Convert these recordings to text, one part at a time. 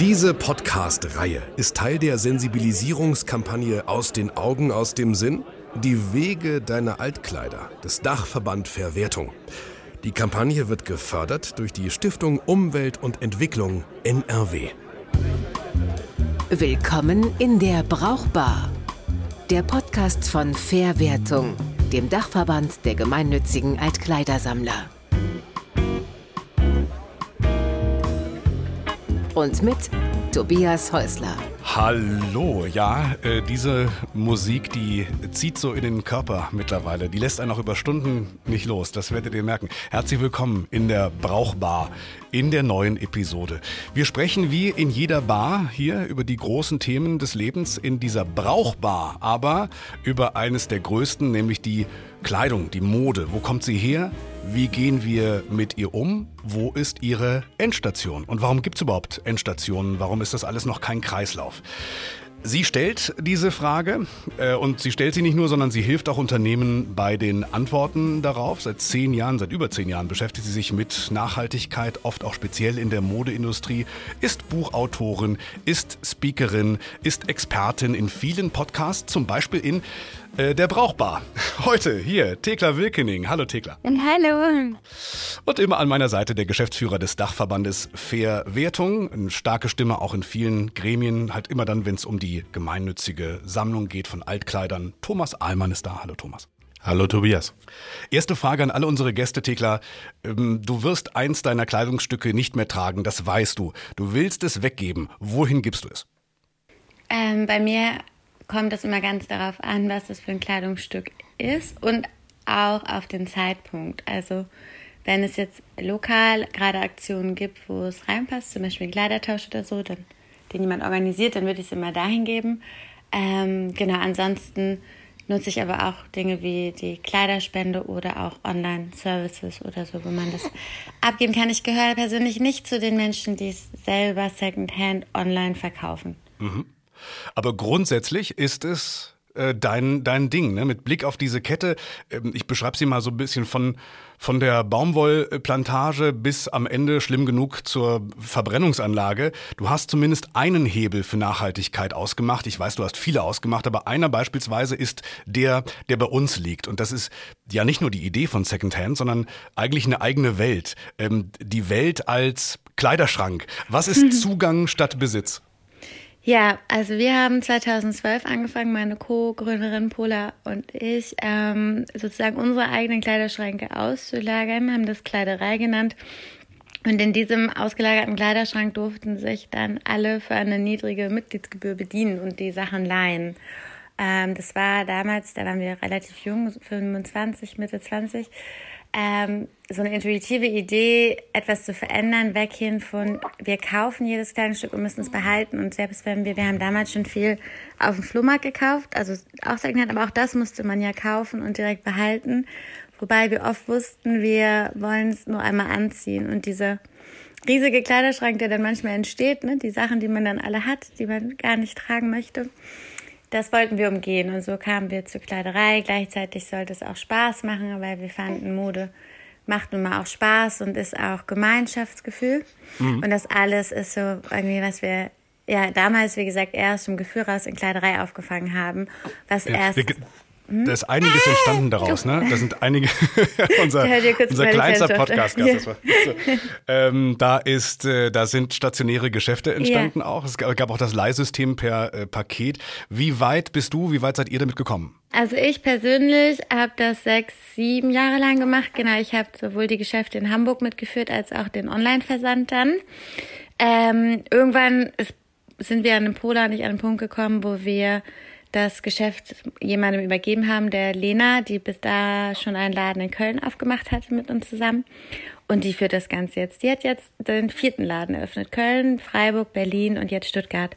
Diese Podcast-Reihe ist Teil der Sensibilisierungskampagne Aus den Augen, aus dem Sinn. Die Wege deiner Altkleider des Dachverband Verwertung. Die Kampagne wird gefördert durch die Stiftung Umwelt und Entwicklung NRW. Willkommen in der Brauchbar. Der Podcast von Verwertung, dem Dachverband der gemeinnützigen Altkleidersammler. Und mit Tobias Häusler. Hallo, ja, äh, diese Musik, die zieht so in den Körper mittlerweile. Die lässt einen auch über Stunden nicht los, das werdet ihr merken. Herzlich willkommen in der Brauchbar, in der neuen Episode. Wir sprechen wie in jeder Bar hier über die großen Themen des Lebens in dieser Brauchbar, aber über eines der größten, nämlich die Kleidung, die Mode. Wo kommt sie her? Wie gehen wir mit ihr um? Wo ist ihre Endstation? Und warum gibt es überhaupt Endstationen? Warum ist das alles noch kein Kreislauf? Sie stellt diese Frage äh, und sie stellt sie nicht nur, sondern sie hilft auch Unternehmen bei den Antworten darauf. Seit zehn Jahren, seit über zehn Jahren beschäftigt sie sich mit Nachhaltigkeit, oft auch speziell in der Modeindustrie, ist Buchautorin, ist Speakerin, ist Expertin in vielen Podcasts, zum Beispiel in äh, der Brauchbar. Heute hier Thekla Wilkening. Hallo Thekla. Hallo. Und immer an meiner Seite der Geschäftsführer des Dachverbandes Verwertung. Eine starke Stimme auch in vielen Gremien, halt immer dann, wenn es um die gemeinnützige Sammlung geht von Altkleidern. Thomas Ahlmann ist da. Hallo Thomas. Hallo Tobias. Erste Frage an alle unsere Gäste, Thekla. Ähm, du wirst eins deiner Kleidungsstücke nicht mehr tragen, das weißt du. Du willst es weggeben. Wohin gibst du es? Ähm, bei mir kommt es immer ganz darauf an, was das für ein Kleidungsstück ist und auch auf den Zeitpunkt. Also wenn es jetzt lokal gerade Aktionen gibt, wo es reinpasst, zum Beispiel ein Kleidertausch oder so, dann, den jemand organisiert, dann würde ich es immer dahin geben. Ähm, genau, ansonsten nutze ich aber auch Dinge wie die Kleiderspende oder auch Online-Services oder so, wo man das abgeben kann. Ich gehöre persönlich nicht zu den Menschen, die es selber Secondhand online verkaufen. Mhm. Aber grundsätzlich ist es äh, dein, dein Ding, ne? mit Blick auf diese Kette. Ähm, ich beschreibe sie mal so ein bisschen von, von der Baumwollplantage bis am Ende schlimm genug zur Verbrennungsanlage. Du hast zumindest einen Hebel für Nachhaltigkeit ausgemacht. Ich weiß, du hast viele ausgemacht, aber einer beispielsweise ist der, der bei uns liegt. Und das ist ja nicht nur die Idee von Secondhand, sondern eigentlich eine eigene Welt. Ähm, die Welt als Kleiderschrank. Was ist Zugang statt Besitz? Ja, also wir haben 2012 angefangen, meine Co-Gründerin Pola und ich, ähm, sozusagen unsere eigenen Kleiderschränke auszulagern, haben das Kleiderei genannt. Und in diesem ausgelagerten Kleiderschrank durften sich dann alle für eine niedrige Mitgliedsgebühr bedienen und die Sachen leihen. Ähm, das war damals, da waren wir relativ jung, 25, Mitte 20 ähm, so eine intuitive Idee, etwas zu verändern, weg hin von, wir kaufen jedes kleine Stück und müssen es behalten. Und selbst wenn wir, wir haben damals schon viel auf dem Flohmarkt gekauft, also auch Secondhand, aber auch das musste man ja kaufen und direkt behalten. Wobei wir oft wussten, wir wollen es nur einmal anziehen. Und dieser riesige Kleiderschrank, der dann manchmal entsteht, ne, die Sachen, die man dann alle hat, die man gar nicht tragen möchte, das wollten wir umgehen und so kamen wir zur Kleiderei. Gleichzeitig sollte es auch Spaß machen, weil wir fanden, Mode macht nun mal auch Spaß und ist auch Gemeinschaftsgefühl. Mhm. Und das alles ist so irgendwie, was wir ja damals, wie gesagt, erst im Gefühl raus in Kleiderei aufgefangen haben, was ja, erst hm? Da ist einiges entstanden daraus, ne? Da sind einige, unser, unser kleinster Podcast, ja. so. ähm, da ist, äh, da sind stationäre Geschäfte entstanden ja. auch. Es gab auch das Leihsystem per äh, Paket. Wie weit bist du, wie weit seid ihr damit gekommen? Also ich persönlich habe das sechs, sieben Jahre lang gemacht. Genau, ich habe sowohl die Geschäfte in Hamburg mitgeführt als auch den Online-Versand dann. Ähm, irgendwann ist, sind wir an dem Polar nicht an den Punkt gekommen, wo wir das Geschäft jemandem übergeben haben, der Lena, die bis da schon einen Laden in Köln aufgemacht hatte mit uns zusammen. Und die führt das Ganze jetzt. Die hat jetzt den vierten Laden eröffnet. Köln, Freiburg, Berlin und jetzt Stuttgart.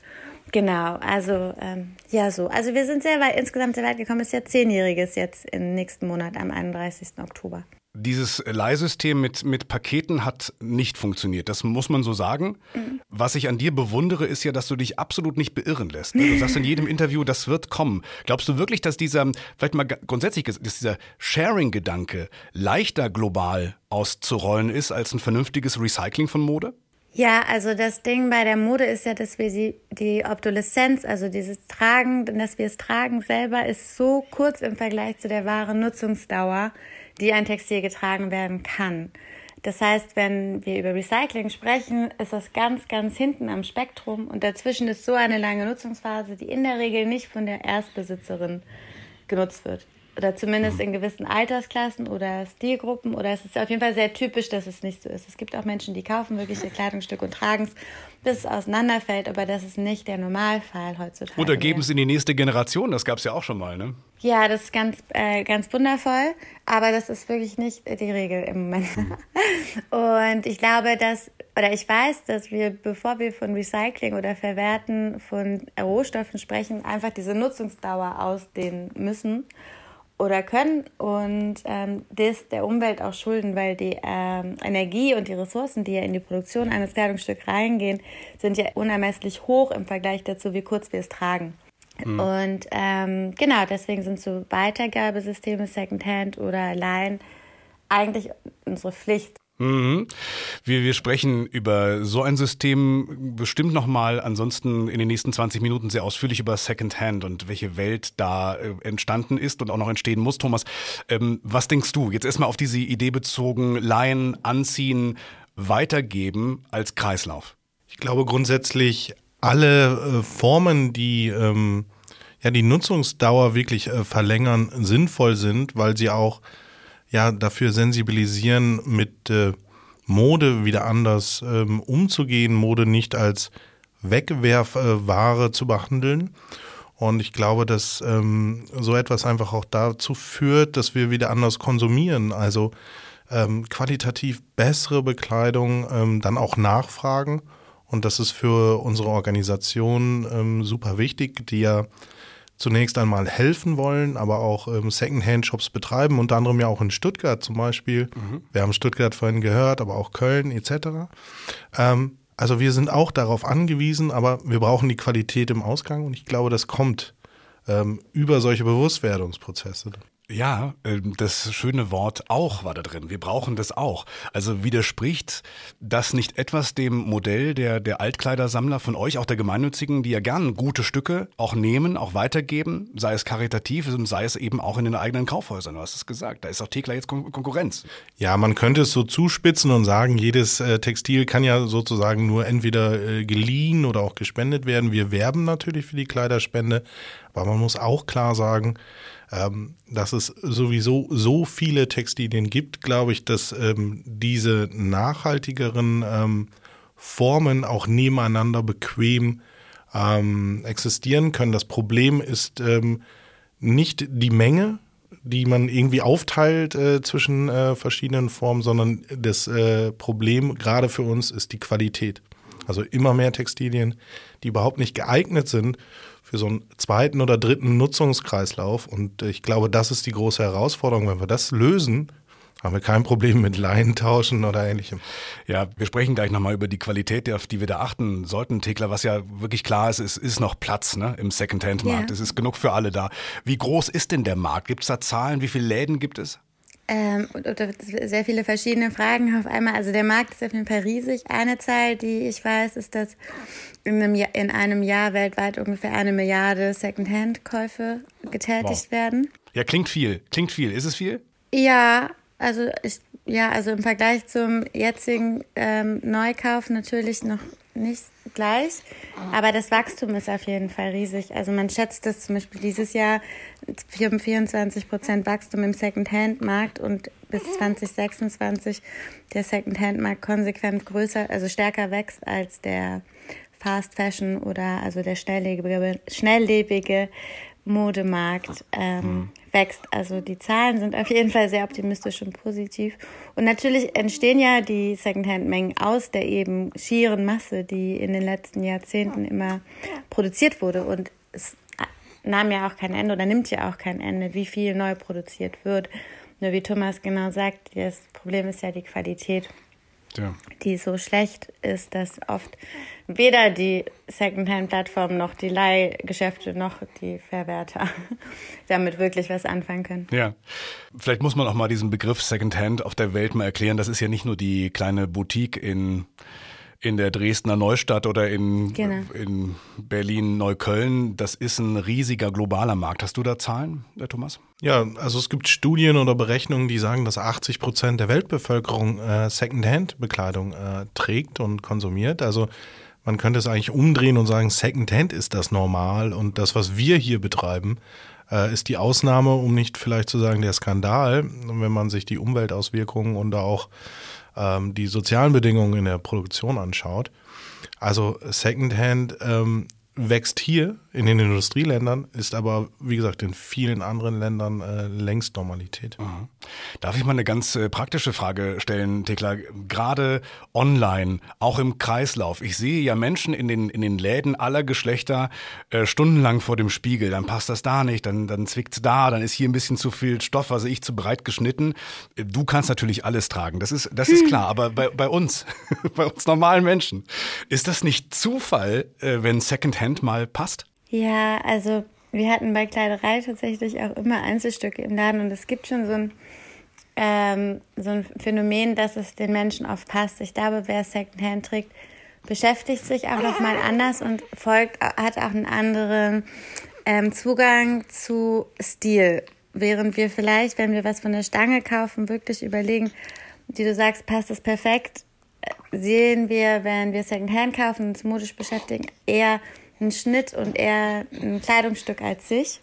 Genau, also ähm, ja so. Also wir sind sehr weit, insgesamt sehr weit gekommen. Es ist ja zehnjähriges jetzt im nächsten Monat am 31. Oktober. Dieses Leihsystem mit, mit Paketen hat nicht funktioniert. Das muss man so sagen. Mhm. Was ich an dir bewundere, ist ja, dass du dich absolut nicht beirren lässt. Ne? Du sagst in jedem Interview, das wird kommen. Glaubst du wirklich, dass dieser, vielleicht mal grundsätzlich, dass dieser Sharing-Gedanke leichter global auszurollen ist als ein vernünftiges Recycling von Mode? Ja, also das Ding bei der Mode ist ja, dass wir die, die Obsoleszenz, also dieses Tragen, dass wir es tragen selber, ist so kurz im Vergleich zu der wahren Nutzungsdauer, die ein Textil getragen werden kann. Das heißt, wenn wir über Recycling sprechen, ist das ganz, ganz hinten am Spektrum und dazwischen ist so eine lange Nutzungsphase, die in der Regel nicht von der Erstbesitzerin genutzt wird oder zumindest in gewissen Altersklassen oder Stilgruppen oder es ist auf jeden Fall sehr typisch, dass es nicht so ist. Es gibt auch Menschen, die kaufen wirklich ihr Kleidungsstück und tragen es, bis es auseinanderfällt, aber das ist nicht der Normalfall heutzutage. Oder geben es in die nächste Generation, das gab es ja auch schon mal, ne? Ja, das ist ganz, äh, ganz wundervoll, aber das ist wirklich nicht die Regel im Moment. und ich glaube, dass, oder ich weiß, dass wir, bevor wir von Recycling oder Verwerten von Rohstoffen sprechen, einfach diese Nutzungsdauer ausdehnen müssen oder können und ähm, das der Umwelt auch schulden, weil die ähm, Energie und die Ressourcen, die ja in die Produktion eines Kleidungsstücks reingehen, sind ja unermesslich hoch im Vergleich dazu, wie kurz wir es tragen. Mhm. Und ähm, genau, deswegen sind so Weitergabesysteme, Secondhand oder Line eigentlich unsere Pflicht. Mhm. Wir, wir sprechen über so ein System bestimmt nochmal, ansonsten in den nächsten 20 Minuten sehr ausführlich über Secondhand und welche Welt da äh, entstanden ist und auch noch entstehen muss. Thomas, ähm, was denkst du? Jetzt erstmal auf diese Idee bezogen, leihen, anziehen, weitergeben als Kreislauf. Ich glaube grundsätzlich alle äh, Formen, die ähm, ja die Nutzungsdauer wirklich äh, verlängern, sinnvoll sind, weil sie auch ja dafür sensibilisieren, mit äh, Mode wieder anders ähm, umzugehen, Mode nicht als Wegwerfware äh, zu behandeln. Und ich glaube, dass ähm, so etwas einfach auch dazu führt, dass wir wieder anders konsumieren. Also ähm, qualitativ bessere Bekleidung ähm, dann auch nachfragen. Und das ist für unsere Organisation ähm, super wichtig, die ja zunächst einmal helfen wollen, aber auch ähm, Secondhand-Shops betreiben, unter anderem ja auch in Stuttgart zum Beispiel. Mhm. Wir haben Stuttgart vorhin gehört, aber auch Köln etc. Ähm, also wir sind auch darauf angewiesen, aber wir brauchen die Qualität im Ausgang und ich glaube, das kommt ähm, über solche Bewusstwerdungsprozesse. Ja, ähm, das schöne Wort auch war da drin. Wir brauchen das auch. Also widerspricht das nicht etwas dem Modell der, der Altkleidersammler von euch, auch der Gemeinnützigen, die ja gern gute Stücke auch nehmen, auch weitergeben, sei es karitativ und sei es eben auch in den eigenen Kaufhäusern. Du hast es gesagt. Da ist auch Thekla jetzt Kon Konkurrenz. Ja, man könnte es so zuspitzen und sagen, jedes äh, Textil kann ja sozusagen nur entweder äh, geliehen oder auch gespendet werden. Wir werben natürlich für die Kleiderspende, aber man muss auch klar sagen, ähm, dass es sowieso so viele Textilien gibt, glaube ich, dass ähm, diese nachhaltigeren ähm, Formen auch nebeneinander bequem ähm, existieren können. Das Problem ist ähm, nicht die Menge, die man irgendwie aufteilt äh, zwischen äh, verschiedenen Formen, sondern das äh, Problem gerade für uns ist die Qualität. Also immer mehr Textilien, die überhaupt nicht geeignet sind für so einen zweiten oder dritten Nutzungskreislauf. Und ich glaube, das ist die große Herausforderung. Wenn wir das lösen, haben wir kein Problem mit Laientauschen oder ähnlichem. Ja, wir sprechen gleich nochmal über die Qualität, auf die wir da achten sollten, Thekla. Was ja wirklich klar ist, es ist noch Platz ne, im Secondhand-Markt. Ja. Es ist genug für alle da. Wie groß ist denn der Markt? Gibt es da Zahlen? Wie viele Läden gibt es? Ähm, sehr viele verschiedene Fragen auf einmal. Also der Markt ist auf jeden Fall riesig. Eine Zahl, die ich weiß, ist, dass in einem Jahr, in einem Jahr weltweit ungefähr eine Milliarde Secondhand-Käufe getätigt wow. werden. Ja, klingt viel. Klingt viel. Ist es viel? Ja, also ich, ja, also im Vergleich zum jetzigen ähm, Neukauf natürlich noch nicht gleich, aber das Wachstum ist auf jeden Fall riesig. Also man schätzt, dass zum Beispiel dieses Jahr 24 Prozent Wachstum im Second-Hand-Markt und bis 2026 der Second-Hand-Markt konsequent größer, also stärker wächst als der Fast Fashion oder also der schnelllebige, schnelllebige Modemarkt ähm, mhm. Wächst. Also die Zahlen sind auf jeden Fall sehr optimistisch und positiv. Und natürlich entstehen ja die Secondhand-Mengen aus der eben schieren Masse, die in den letzten Jahrzehnten immer produziert wurde. Und es nahm ja auch kein Ende oder nimmt ja auch kein Ende, wie viel neu produziert wird. Nur wie Thomas genau sagt, das Problem ist ja die Qualität ja. die so schlecht ist, dass oft weder die Secondhand-Plattformen noch die Leihgeschäfte noch die Verwerter damit wirklich was anfangen können. Ja, vielleicht muss man auch mal diesen Begriff Secondhand auf der Welt mal erklären. Das ist ja nicht nur die kleine Boutique in in der Dresdner Neustadt oder in, genau. in Berlin-Neukölln. Das ist ein riesiger globaler Markt. Hast du da Zahlen, Herr Thomas? Ja, also es gibt Studien oder Berechnungen, die sagen, dass 80 Prozent der Weltbevölkerung äh, Secondhand-Bekleidung äh, trägt und konsumiert. Also man könnte es eigentlich umdrehen und sagen, Secondhand ist das normal und das, was wir hier betreiben, äh, ist die Ausnahme, um nicht vielleicht zu sagen der Skandal, wenn man sich die Umweltauswirkungen und auch ähm, die sozialen Bedingungen in der Produktion anschaut. Also Secondhand ähm, wächst hier in den Industrieländern, ist aber, wie gesagt, in vielen anderen Ländern äh, längst Normalität. Mhm. Darf ich mal eine ganz äh, praktische Frage stellen, Tekla? Gerade online, auch im Kreislauf. Ich sehe ja Menschen in den, in den Läden aller Geschlechter äh, stundenlang vor dem Spiegel. Dann passt das da nicht, dann, dann zwickt's da, dann ist hier ein bisschen zu viel Stoff, also ich zu breit geschnitten. Du kannst natürlich alles tragen, das ist, das ist klar. Aber bei, bei uns, bei uns normalen Menschen, ist das nicht Zufall, äh, wenn Secondhand mal passt? Ja, also wir hatten bei Kleiderei tatsächlich auch immer Einzelstücke im Laden und es gibt schon so ein, ähm, so ein Phänomen, dass es den Menschen oft passt. Ich glaube, wer Secondhand trägt, beschäftigt sich auch nochmal anders und folgt, hat auch einen anderen ähm, Zugang zu Stil. Während wir vielleicht, wenn wir was von der Stange kaufen, wirklich überlegen, wie du sagst, passt es perfekt, sehen wir, wenn wir Secondhand kaufen und uns modisch beschäftigen, eher ein Schnitt und eher ein Kleidungsstück als sich.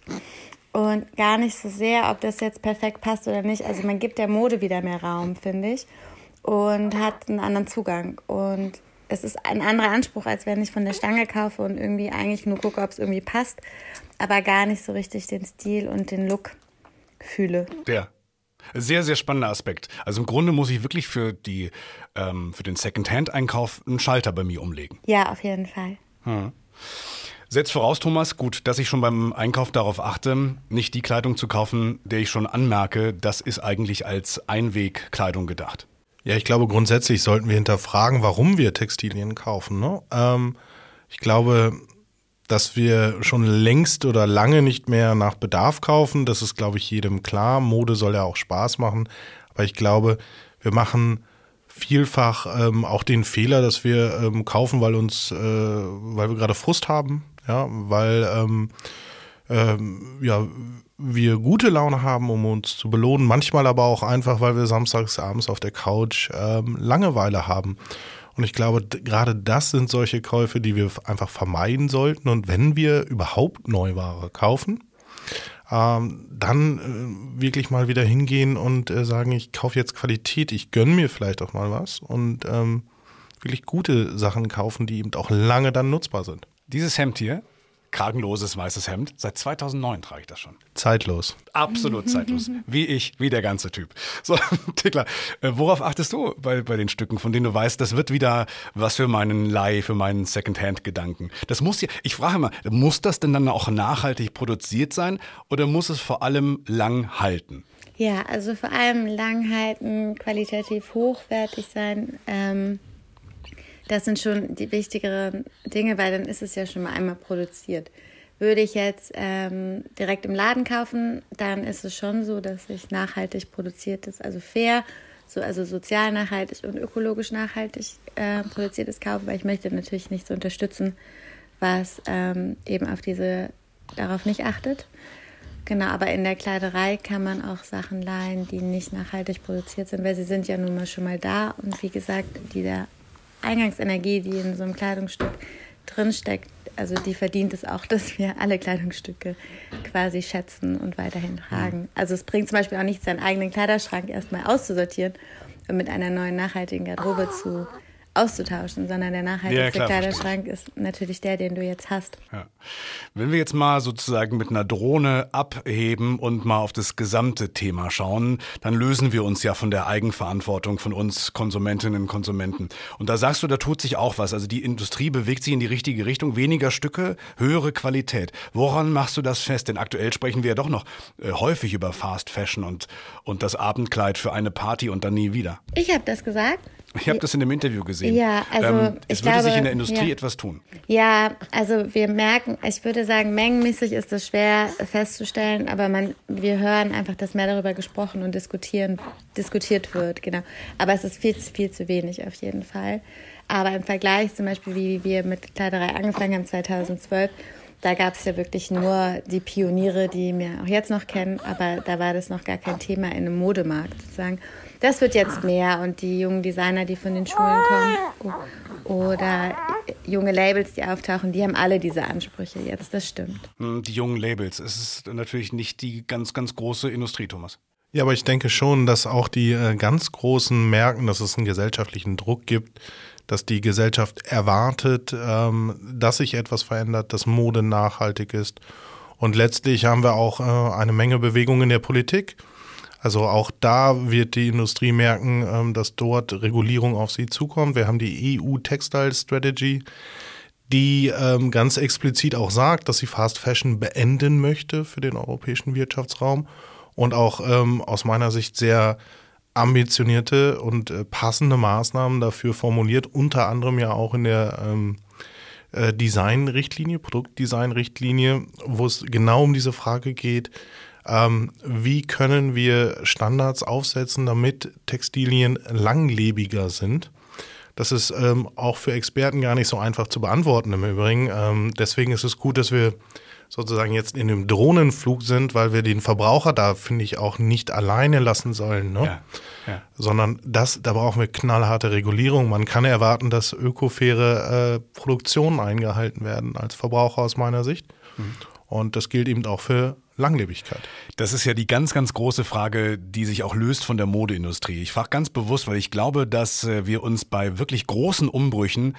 Und gar nicht so sehr, ob das jetzt perfekt passt oder nicht. Also man gibt der Mode wieder mehr Raum, finde ich. Und hat einen anderen Zugang. Und es ist ein anderer Anspruch, als wenn ich von der Stange kaufe und irgendwie eigentlich nur gucke, ob es irgendwie passt, aber gar nicht so richtig den Stil und den Look fühle. Der. Sehr, sehr spannender Aspekt. Also im Grunde muss ich wirklich für, die, ähm, für den Secondhand-Einkauf einen Schalter bei mir umlegen. Ja, auf jeden Fall. Hm. Setzt voraus, Thomas, gut, dass ich schon beim Einkauf darauf achte, nicht die Kleidung zu kaufen, der ich schon anmerke, das ist eigentlich als Einwegkleidung gedacht. Ja, ich glaube, grundsätzlich sollten wir hinterfragen, warum wir Textilien kaufen. Ne? Ähm, ich glaube, dass wir schon längst oder lange nicht mehr nach Bedarf kaufen. Das ist, glaube ich, jedem klar. Mode soll ja auch Spaß machen. Aber ich glaube, wir machen vielfach ähm, auch den Fehler, dass wir ähm, kaufen, weil uns, äh, weil wir gerade Frust haben, ja, weil ähm, ähm, ja, wir gute Laune haben, um uns zu belohnen. Manchmal aber auch einfach, weil wir samstags abends auf der Couch ähm, Langeweile haben. Und ich glaube, gerade das sind solche Käufe, die wir einfach vermeiden sollten. Und wenn wir überhaupt Neuware kaufen, ähm, dann äh, wirklich mal wieder hingehen und äh, sagen, ich kaufe jetzt Qualität, ich gönne mir vielleicht auch mal was und ähm, wirklich gute Sachen kaufen, die eben auch lange dann nutzbar sind. Dieses Hemd hier kragenloses weißes Hemd. Seit 2009 trage ich das schon. Zeitlos. Absolut zeitlos. Wie ich, wie der ganze Typ. So, Tickler, äh, worauf achtest du bei, bei den Stücken, von denen du weißt, das wird wieder was für meinen Leih, für meinen Secondhand-Gedanken? Das muss ja, ich frage immer, muss das denn dann auch nachhaltig produziert sein oder muss es vor allem lang halten? Ja, also vor allem lang halten, qualitativ hochwertig sein. Ähm das sind schon die wichtigeren Dinge, weil dann ist es ja schon mal einmal produziert. Würde ich jetzt ähm, direkt im Laden kaufen, dann ist es schon so, dass ich nachhaltig produziertes, also fair, so, also sozial nachhaltig und ökologisch nachhaltig äh, produziertes kaufe, weil ich möchte natürlich nichts unterstützen, was ähm, eben auf diese, darauf nicht achtet. Genau, aber in der Kleiderei kann man auch Sachen leihen, die nicht nachhaltig produziert sind, weil sie sind ja nun mal schon mal da. Und wie gesagt, dieser Eingangsenergie, die in so einem Kleidungsstück drinsteckt, also die verdient es auch, dass wir alle Kleidungsstücke quasi schätzen und weiterhin tragen. Mhm. Also es bringt zum Beispiel auch nichts, seinen eigenen Kleiderschrank erstmal auszusortieren und mit einer neuen nachhaltigen Garderobe zu auszutauschen, sondern der nachhaltigste ja, Kleiderschrank ist natürlich der, den du jetzt hast. Ja. Wenn wir jetzt mal sozusagen mit einer Drohne abheben und mal auf das gesamte Thema schauen, dann lösen wir uns ja von der Eigenverantwortung von uns Konsumentinnen und Konsumenten. Und da sagst du, da tut sich auch was. Also die Industrie bewegt sich in die richtige Richtung. Weniger Stücke, höhere Qualität. Woran machst du das fest? Denn aktuell sprechen wir ja doch noch äh, häufig über Fast Fashion und, und das Abendkleid für eine Party und dann nie wieder. Ich habe das gesagt. Ich habe das in dem Interview gesehen. Ja, also ähm, es würde glaube, sich in der Industrie ja. etwas tun. Ja, also wir merken, ich würde sagen, mengenmäßig ist es schwer festzustellen, aber man, wir hören einfach, dass mehr darüber gesprochen und diskutieren, diskutiert wird, genau. Aber es ist viel, viel zu wenig auf jeden Fall. Aber im Vergleich zum Beispiel, wie wir mit Kleiderei angefangen haben 2012, da gab es ja wirklich nur die Pioniere, die wir auch jetzt noch kennen, aber da war das noch gar kein Thema in einem Modemarkt sozusagen. Das wird jetzt mehr und die jungen Designer, die von den Schulen kommen oder junge Labels, die auftauchen, die haben alle diese Ansprüche jetzt, das stimmt. Hm, die jungen Labels, es ist natürlich nicht die ganz, ganz große Industrie, Thomas. Ja, aber ich denke schon, dass auch die äh, ganz Großen merken, dass es einen gesellschaftlichen Druck gibt, dass die Gesellschaft erwartet, ähm, dass sich etwas verändert, dass Mode nachhaltig ist. Und letztlich haben wir auch äh, eine Menge Bewegung in der Politik. Also auch da wird die Industrie merken, ähm, dass dort Regulierung auf sie zukommt. Wir haben die EU Textile Strategy, die ähm, ganz explizit auch sagt, dass sie Fast Fashion beenden möchte für den europäischen Wirtschaftsraum und auch ähm, aus meiner Sicht sehr ambitionierte und äh, passende Maßnahmen dafür formuliert, unter anderem ja auch in der äh, Design-Richtlinie, Produktdesign-Richtlinie, wo es genau um diese Frage geht, ähm, wie können wir Standards aufsetzen, damit Textilien langlebiger sind. Das ist ähm, auch für Experten gar nicht so einfach zu beantworten im Übrigen. Ähm, deswegen ist es gut, dass wir sozusagen jetzt in einem Drohnenflug sind, weil wir den Verbraucher da, finde ich, auch nicht alleine lassen sollen. Ne? Ja, ja. Sondern das, da brauchen wir knallharte Regulierung. Man kann erwarten, dass ökofaire äh, Produktionen eingehalten werden als Verbraucher aus meiner Sicht. Mhm. Und das gilt eben auch für Langlebigkeit. Das ist ja die ganz, ganz große Frage, die sich auch löst von der Modeindustrie. Ich frage ganz bewusst, weil ich glaube, dass äh, wir uns bei wirklich großen Umbrüchen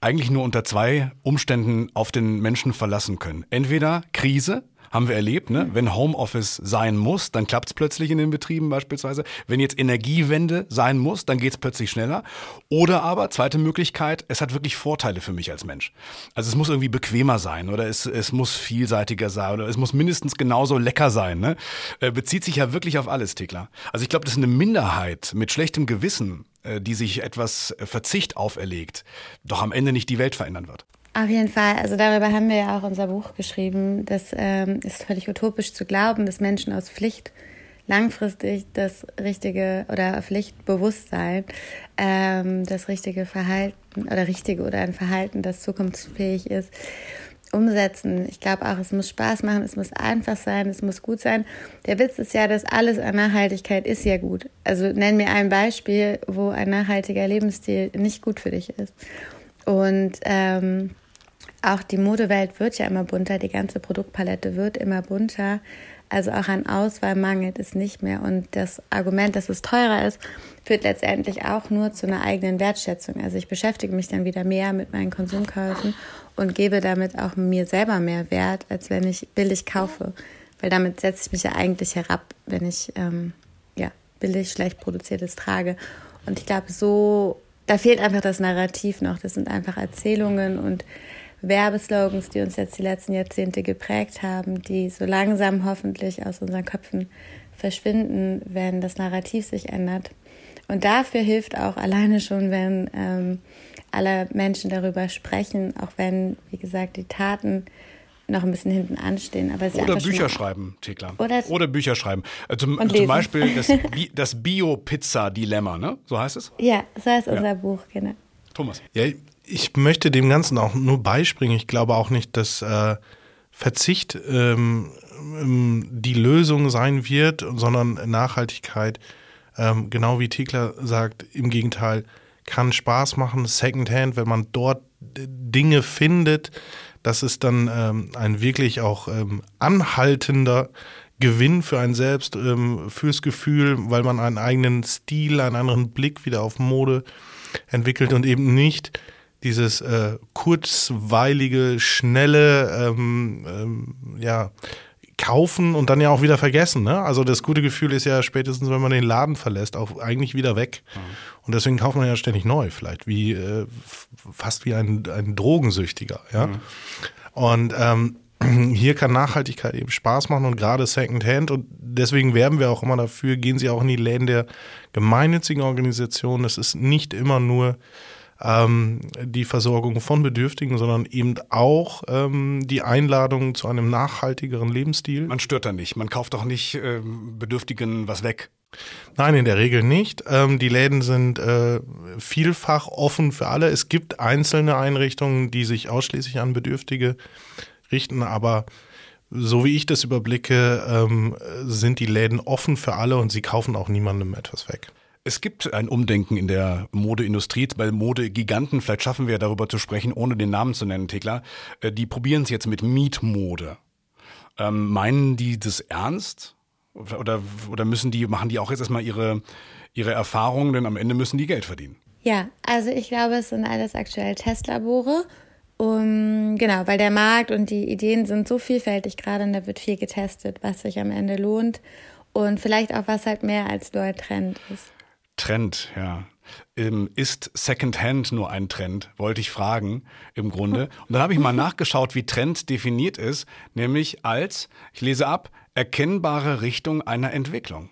eigentlich nur unter zwei Umständen auf den Menschen verlassen können. Entweder Krise, haben wir erlebt, ne? Wenn Homeoffice sein muss, dann klappt es plötzlich in den Betrieben beispielsweise. Wenn jetzt Energiewende sein muss, dann geht es plötzlich schneller. Oder aber, zweite Möglichkeit, es hat wirklich Vorteile für mich als Mensch. Also es muss irgendwie bequemer sein oder es, es muss vielseitiger sein oder es muss mindestens genauso lecker sein. Ne? Äh, bezieht sich ja wirklich auf alles, Tekla. Also ich glaube, das ist eine Minderheit mit schlechtem Gewissen, äh, die sich etwas Verzicht auferlegt, doch am Ende nicht die Welt verändern wird. Auf jeden Fall. Also darüber haben wir ja auch unser Buch geschrieben. Das ähm, ist völlig utopisch zu glauben, dass Menschen aus Pflicht langfristig das richtige oder Pflichtbewusstsein, ähm, das richtige Verhalten oder richtige oder ein Verhalten, das zukunftsfähig ist, umsetzen. Ich glaube auch, es muss Spaß machen, es muss einfach sein, es muss gut sein. Der Witz ist ja, dass alles an Nachhaltigkeit ist ja gut. Also nenn mir ein Beispiel, wo ein nachhaltiger Lebensstil nicht gut für dich ist. Und ähm, auch die Modewelt wird ja immer bunter, die ganze Produktpalette wird immer bunter. Also auch an Auswahl mangelt es nicht mehr. Und das Argument, dass es teurer ist, führt letztendlich auch nur zu einer eigenen Wertschätzung. Also ich beschäftige mich dann wieder mehr mit meinen Konsumkäufen und gebe damit auch mir selber mehr Wert, als wenn ich billig kaufe. Weil damit setze ich mich ja eigentlich herab, wenn ich ähm, ja, billig, schlecht produziertes trage. Und ich glaube, so, da fehlt einfach das Narrativ noch. Das sind einfach Erzählungen und Werbeslogans, die uns jetzt die letzten Jahrzehnte geprägt haben, die so langsam hoffentlich aus unseren Köpfen verschwinden, wenn das Narrativ sich ändert. Und dafür hilft auch alleine schon, wenn ähm, alle Menschen darüber sprechen, auch wenn, wie gesagt, die Taten noch ein bisschen hinten anstehen. Aber Oder Bücher schreiben, Thekla. Oder, Oder, Bücher schreiben. Äh, zum, zum Beispiel das, das Bio-Pizza-Dilemma, ne? So heißt es? Ja, so heißt ja. unser Buch, genau. Thomas. Ja, ich möchte dem Ganzen auch nur beispringen. Ich glaube auch nicht, dass äh, Verzicht ähm, ähm, die Lösung sein wird, sondern Nachhaltigkeit, ähm, genau wie Thekla sagt, im Gegenteil, kann Spaß machen. Secondhand, wenn man dort Dinge findet, das ist dann ähm, ein wirklich auch ähm, anhaltender Gewinn für einen selbst, ähm, fürs Gefühl, weil man einen eigenen Stil, einen anderen Blick wieder auf Mode entwickelt und eben nicht dieses äh, kurzweilige, schnelle, ähm, ähm, ja, kaufen und dann ja auch wieder vergessen. Ne? Also das gute Gefühl ist ja spätestens, wenn man den Laden verlässt, auch eigentlich wieder weg. Mhm. Und deswegen kauft man ja ständig neu, vielleicht wie äh, fast wie ein, ein Drogensüchtiger. Ja? Mhm. Und ähm, hier kann Nachhaltigkeit eben Spaß machen und gerade Secondhand. Und deswegen werben wir auch immer dafür, gehen Sie auch in die Läden der gemeinnützigen Organisationen. Es ist nicht immer nur ähm, die Versorgung von Bedürftigen, sondern eben auch ähm, die Einladung zu einem nachhaltigeren Lebensstil. Man stört da nicht. Man kauft doch nicht ähm, Bedürftigen was weg Nein, in der Regel nicht. Ähm, die Läden sind äh, vielfach offen für alle. Es gibt einzelne Einrichtungen, die sich ausschließlich an Bedürftige richten, aber so wie ich das überblicke, ähm, sind die Läden offen für alle und sie kaufen auch niemandem etwas weg. Es gibt ein Umdenken in der Modeindustrie, bei Modegiganten, vielleicht schaffen wir darüber zu sprechen, ohne den Namen zu nennen, Tekla. Äh, die probieren es jetzt mit Mietmode. Ähm, meinen die das ernst? Oder, oder müssen die, machen die auch jetzt erstmal ihre, ihre Erfahrungen, denn am Ende müssen die Geld verdienen? Ja, also ich glaube, es sind alles aktuell Testlabore. Um, genau, weil der Markt und die Ideen sind so vielfältig gerade und da wird viel getestet, was sich am Ende lohnt und vielleicht auch was halt mehr als nur ein Trend ist. Trend, ja. Ähm, ist Secondhand nur ein Trend? Wollte ich fragen, im Grunde. Und dann habe ich mal nachgeschaut, wie Trend definiert ist, nämlich als, ich lese ab, erkennbare Richtung einer Entwicklung.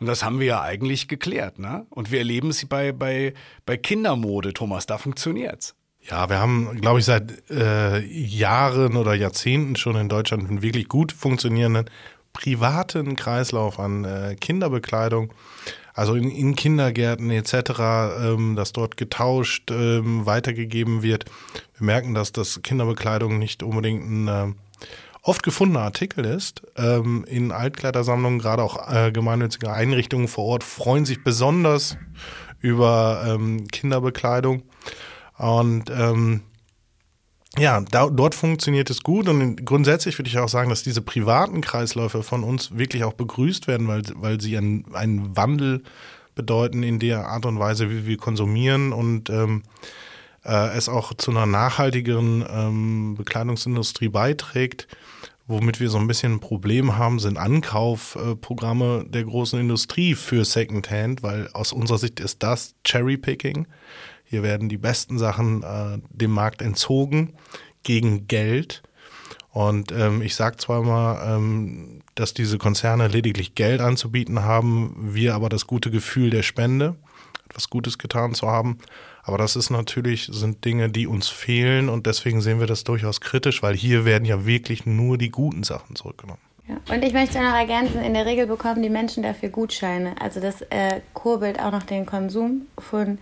Und das haben wir ja eigentlich geklärt, ne? Und wir erleben es bei, bei, bei Kindermode, Thomas, da funktioniert's. Ja, wir haben, glaube ich, seit äh, Jahren oder Jahrzehnten schon in Deutschland einen wirklich gut funktionierenden privaten Kreislauf an äh, Kinderbekleidung. Also in, in Kindergärten etc., ähm, dass dort getauscht, ähm, weitergegeben wird. Wir merken, dass das Kinderbekleidung nicht unbedingt ein äh, oft gefundener Artikel ist. Ähm, in Altkleidersammlungen, gerade auch äh, gemeinnützige Einrichtungen vor Ort, freuen sich besonders über ähm, Kinderbekleidung. Und ähm, ja, da, dort funktioniert es gut und grundsätzlich würde ich auch sagen, dass diese privaten Kreisläufe von uns wirklich auch begrüßt werden, weil, weil sie einen, einen Wandel bedeuten in der Art und Weise, wie wir konsumieren und ähm, äh, es auch zu einer nachhaltigeren ähm, Bekleidungsindustrie beiträgt. Womit wir so ein bisschen ein Problem haben, sind Ankaufprogramme der großen Industrie für Secondhand, weil aus unserer Sicht ist das Cherrypicking. Hier werden die besten Sachen äh, dem Markt entzogen gegen Geld. Und ähm, ich sage zwar mal, ähm, dass diese Konzerne lediglich Geld anzubieten haben, wir aber das gute Gefühl der Spende, etwas Gutes getan zu haben. Aber das ist natürlich, sind Dinge, die uns fehlen und deswegen sehen wir das durchaus kritisch, weil hier werden ja wirklich nur die guten Sachen zurückgenommen. Ja, und ich möchte noch ergänzen, in der Regel bekommen die Menschen dafür Gutscheine. Also das äh, kurbelt auch noch den Konsum von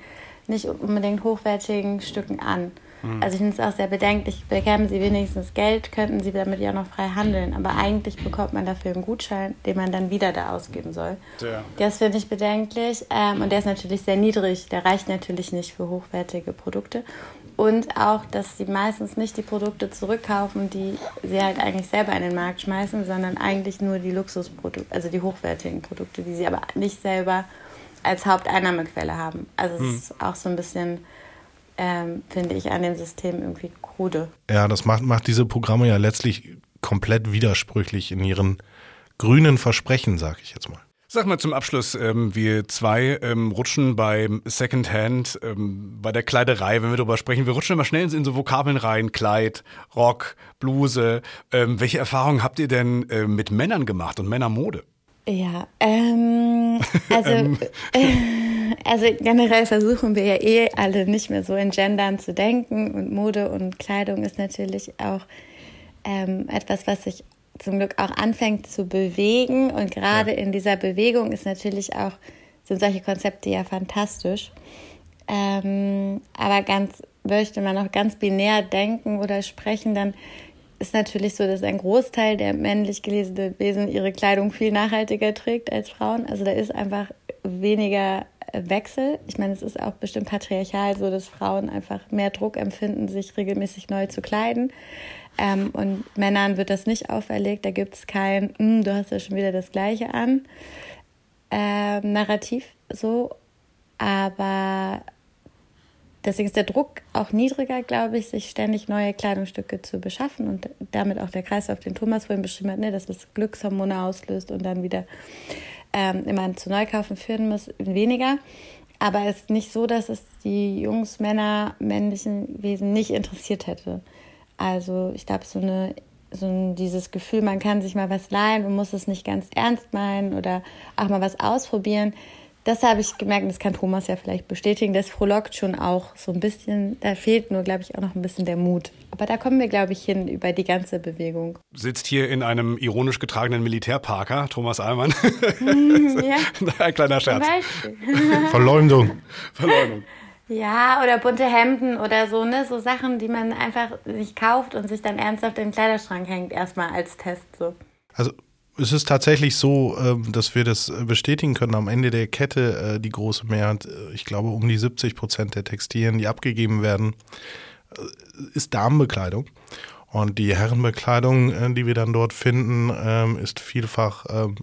nicht unbedingt hochwertigen Stücken an. Mhm. Also ich finde es auch sehr bedenklich, bekämen sie wenigstens Geld, könnten sie damit ja noch frei handeln. Aber eigentlich bekommt man dafür einen Gutschein, den man dann wieder da ausgeben soll. Ja. Das finde ich bedenklich. Ähm, und der ist natürlich sehr niedrig. Der reicht natürlich nicht für hochwertige Produkte. Und auch, dass sie meistens nicht die Produkte zurückkaufen, die sie halt eigentlich selber in den Markt schmeißen, sondern eigentlich nur die Luxusprodukte, also die hochwertigen Produkte, die sie aber nicht selber als Haupteinnahmequelle haben. Also es hm. ist auch so ein bisschen ähm, finde ich, an dem System irgendwie krude. Ja, das macht, macht diese Programme ja letztlich komplett widersprüchlich in ihren grünen Versprechen, sag ich jetzt mal. Sag mal zum Abschluss, ähm, wir zwei ähm, rutschen beim Secondhand, ähm, bei der Kleiderei, wenn wir darüber sprechen, wir rutschen immer schnell in so Vokabeln rein, Kleid, Rock, Bluse. Ähm, welche Erfahrungen habt ihr denn äh, mit Männern gemacht und Männermode? Ja, ähm, also, ähm. also generell versuchen wir ja eh alle nicht mehr so in Gendern zu denken und Mode und Kleidung ist natürlich auch ähm, etwas, was sich zum Glück auch anfängt zu bewegen und gerade ja. in dieser Bewegung ist natürlich auch sind solche Konzepte ja fantastisch. Ähm, aber ganz möchte man auch ganz binär denken oder sprechen, dann ist natürlich so, dass ein Großteil der männlich gelesenen Wesen ihre Kleidung viel nachhaltiger trägt als Frauen. Also da ist einfach weniger Wechsel. Ich meine, es ist auch bestimmt patriarchal so, dass Frauen einfach mehr Druck empfinden, sich regelmäßig neu zu kleiden. Ähm, und Männern wird das nicht auferlegt. Da gibt es kein, hm, du hast ja schon wieder das Gleiche an, ähm, Narrativ so. Aber Deswegen ist der Druck auch niedriger, glaube ich, sich ständig neue Kleidungsstücke zu beschaffen und damit auch der Kreislauf, den Thomas vorhin beschrieben hat, ne, dass das Glückshormone auslöst und dann wieder ähm, immer zu Neukaufen führen muss, weniger. Aber es ist nicht so, dass es die Jungs, Männer, männlichen Wesen nicht interessiert hätte. Also ich glaube, so eine so dieses Gefühl, man kann sich mal was leihen und muss es nicht ganz ernst meinen oder auch mal was ausprobieren, das habe ich gemerkt, und das kann Thomas ja vielleicht bestätigen, das frohlockt schon auch so ein bisschen, da fehlt nur, glaube ich, auch noch ein bisschen der Mut. Aber da kommen wir, glaube ich, hin über die ganze Bewegung. Sitzt hier in einem ironisch getragenen Militärparker, Thomas Allmann. ja. Ein kleiner Scherz. Verleumdung. Verleumdung. Ja, oder bunte Hemden oder so, ne? So Sachen, die man einfach sich kauft und sich dann ernsthaft in den Kleiderschrank hängt, erstmal als Test so. Also es ist tatsächlich so, ähm, dass wir das bestätigen können. Am Ende der Kette, äh, die große Mehrheit, äh, ich glaube um die 70 Prozent der Textilien, die abgegeben werden, äh, ist Damenbekleidung. Und die Herrenbekleidung, die wir dann dort finden, ähm, ist vielfach ähm,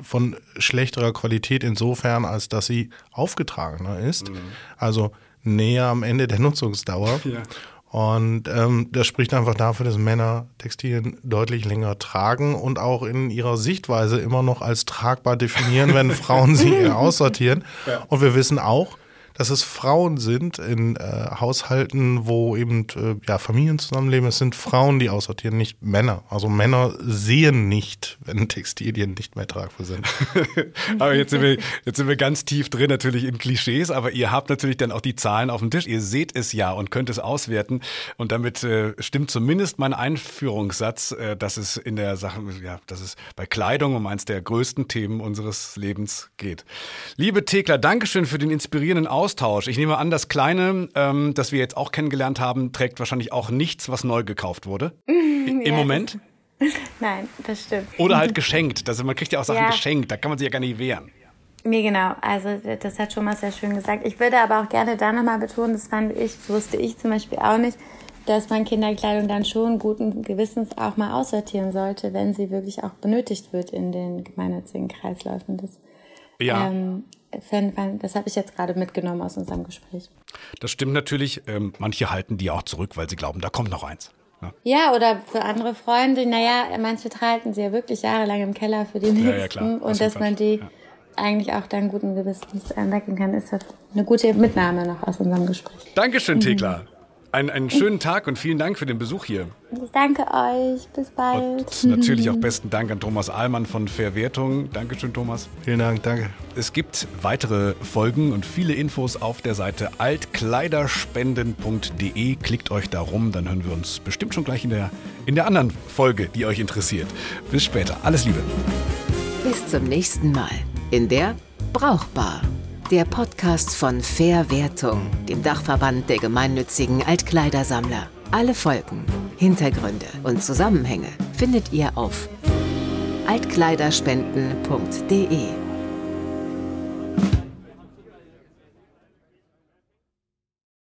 von schlechterer Qualität insofern, als dass sie aufgetragener ist. Mhm. Also näher am Ende der Nutzungsdauer. Ja. Und ähm, das spricht einfach dafür, dass Männer Textilien deutlich länger tragen und auch in ihrer Sichtweise immer noch als tragbar definieren, wenn Frauen sie aussortieren. Ja. Und wir wissen auch, dass es Frauen sind in äh, Haushalten, wo eben äh, ja, Familien zusammenleben. Es sind Frauen, die aussortieren, nicht Männer. Also Männer sehen nicht, wenn Textilien nicht mehr tragbar sind. aber jetzt sind, wir, jetzt sind wir ganz tief drin natürlich in Klischees, aber ihr habt natürlich dann auch die Zahlen auf dem Tisch. Ihr seht es ja und könnt es auswerten. Und damit äh, stimmt zumindest mein Einführungssatz, äh, dass es in der Sache, ja, dass es bei Kleidung um eins der größten Themen unseres Lebens geht. Liebe Thekla, Dankeschön für den inspirierenden Austausch. Austausch. Ich nehme an, das Kleine, ähm, das wir jetzt auch kennengelernt haben, trägt wahrscheinlich auch nichts, was neu gekauft wurde. Im ja, Moment? Nein, das stimmt. Oder halt geschenkt. Also man kriegt ja auch Sachen ja. geschenkt, da kann man sich ja gar nicht wehren. Mir genau, also das hat schon mal sehr schön gesagt. Ich würde aber auch gerne da nochmal betonen, das fand ich, wusste ich zum Beispiel auch nicht, dass man Kinderkleidung dann schon guten Gewissens auch mal aussortieren sollte, wenn sie wirklich auch benötigt wird in den gemeinnützigen Kreisläufen. Das ja. Ähm, das habe ich jetzt gerade mitgenommen aus unserem Gespräch. Das stimmt natürlich. Ähm, manche halten die auch zurück, weil sie glauben, da kommt noch eins. Ja. ja, oder für andere Freunde, naja, manche halten sie ja wirklich jahrelang im Keller für die nächsten. Ja, ja, klar. Und dass man die ja. eigentlich auch dann guten Gewissens entdecken kann, ist eine gute Mitnahme noch aus unserem Gespräch. Dankeschön, Thekla. Mhm. Einen, einen schönen Tag und vielen Dank für den Besuch hier. Ich danke euch. Bis bald. Und natürlich auch besten Dank an Thomas Ahlmann von Verwertung. Dankeschön, Thomas. Vielen Dank, danke. Es gibt weitere Folgen und viele Infos auf der Seite altkleiderspenden.de. Klickt euch da rum, dann hören wir uns bestimmt schon gleich in der, in der anderen Folge, die euch interessiert. Bis später. Alles Liebe. Bis zum nächsten Mal in der Brauchbar. Der Podcast von Verwertung, dem Dachverband der gemeinnützigen Altkleidersammler. Alle Folgen, Hintergründe und Zusammenhänge findet ihr auf altkleiderspenden.de.